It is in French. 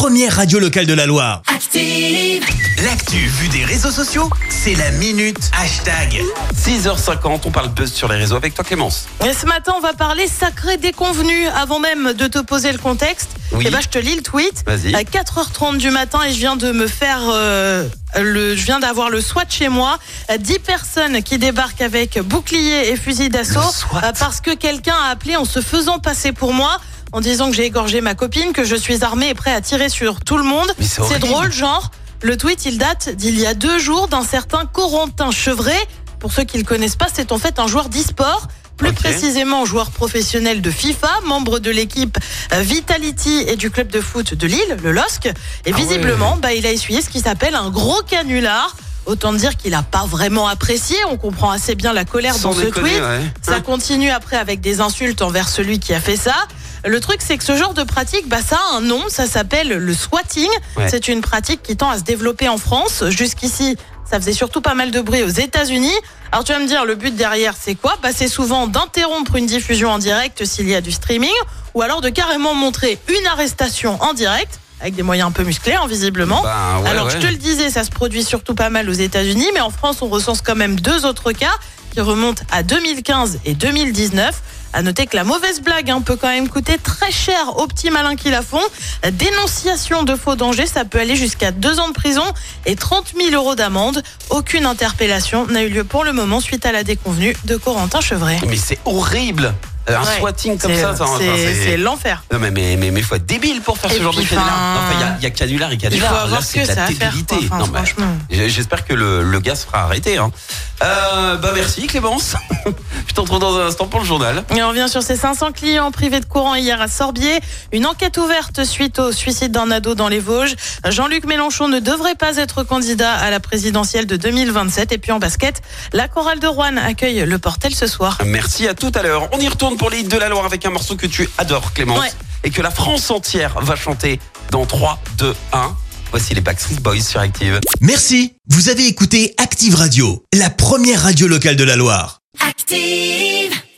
première radio locale de la Loire. Active. L'actu vue des réseaux sociaux, c'est la minute hashtag. 6h50, on parle buzz sur les réseaux avec toi Clémence. Et ce matin, on va parler sacré déconvenu. Avant même de te poser le contexte, Oui. eh ben, je te lis le tweet. Vas-y. À 4h30 du matin et je viens de me faire euh, le, je viens d'avoir le SWAT chez moi. Euh, 10 personnes qui débarquent avec bouclier et fusil d'assaut euh, parce que quelqu'un a appelé en se faisant passer pour moi. En disant que j'ai égorgé ma copine, que je suis armé et prêt à tirer sur tout le monde. C'est drôle, genre. Le tweet, il date d'il y a deux jours d'un certain Corentin Chevret. Pour ceux qui ne le connaissent pas, c'est en fait un joueur d'e-sport. Plus précisément, joueur professionnel de FIFA, membre de l'équipe euh, Vitality et du club de foot de Lille, le LOSC. Et Ah visiblement, bah, il a essuyé ce qui s'appelle un gros canular. Autant dire qu'il n'a pas vraiment apprécié. On comprend assez bien la colère Sans dans ce tweet. ouais. Ça Hein continue après avec des insultes envers celui qui a fait ça. Le truc, c'est que ce genre de pratique, bah, ça a un nom, ça s'appelle le swatting. Ouais. C'est une pratique qui tend à se développer en France. Jusqu'ici, ça faisait surtout pas mal de bruit aux États-Unis. Alors tu vas me dire, le but derrière, c'est quoi? Bah, C'est souvent d'interrompre une diffusion en direct s'il y a du streaming, ou alors de carrément montrer une arrestation en direct, avec des moyens un peu musclés, hein, visiblement. Bah, ouais, Alors ouais. je te le disais, ça se produit surtout pas mal aux États-Unis, mais en France, on recense quand même deux autres cas qui remontent à 2015 et 2019. À noter que la mauvaise blague hein, peut quand même coûter très cher aux petits malins qui la font. Dénonciation de faux dangers, ça peut aller jusqu'à deux ans de prison et 30 000 euros d'amende. Aucune interpellation n'a eu lieu pour le moment suite à la déconvenue de Corentin Chevret. Mais c'est horrible. Un Ouais. swatting comme ça, c'est l'enfer. Non mais mais mais mais faut être débile pour faire Et ce genre de canular. enfin, Enfin, il y a, il y a canular et Il faut canular. Là, avoir c'est que ça à faire. débilité. Enfin, franchement. J'espère que le, le gars se fera arrêter. Hein. Euh, bah merci Clémence. Je te retrouve dans un instant pour le journal. Et on revient sur ces 500 clients privés de courant hier à Sorbier. Une enquête ouverte suite au suicide d'un ado dans les Vosges. Jean-Luc Mélenchon ne devrait pas être candidat à la présidentielle de 2027. Et puis en basket, la chorale de Rouen accueille le Portel ce soir. Merci à tout à l'heure. On y retourne pour les hits de la Loire avec un morceau que tu adores Clémence Ouais. et que la France entière va chanter dans 3 2 1. Voici les Backstreet Boys sur Active. Merci, vous avez écouté Active Radio, la première radio locale de la Loire. Active.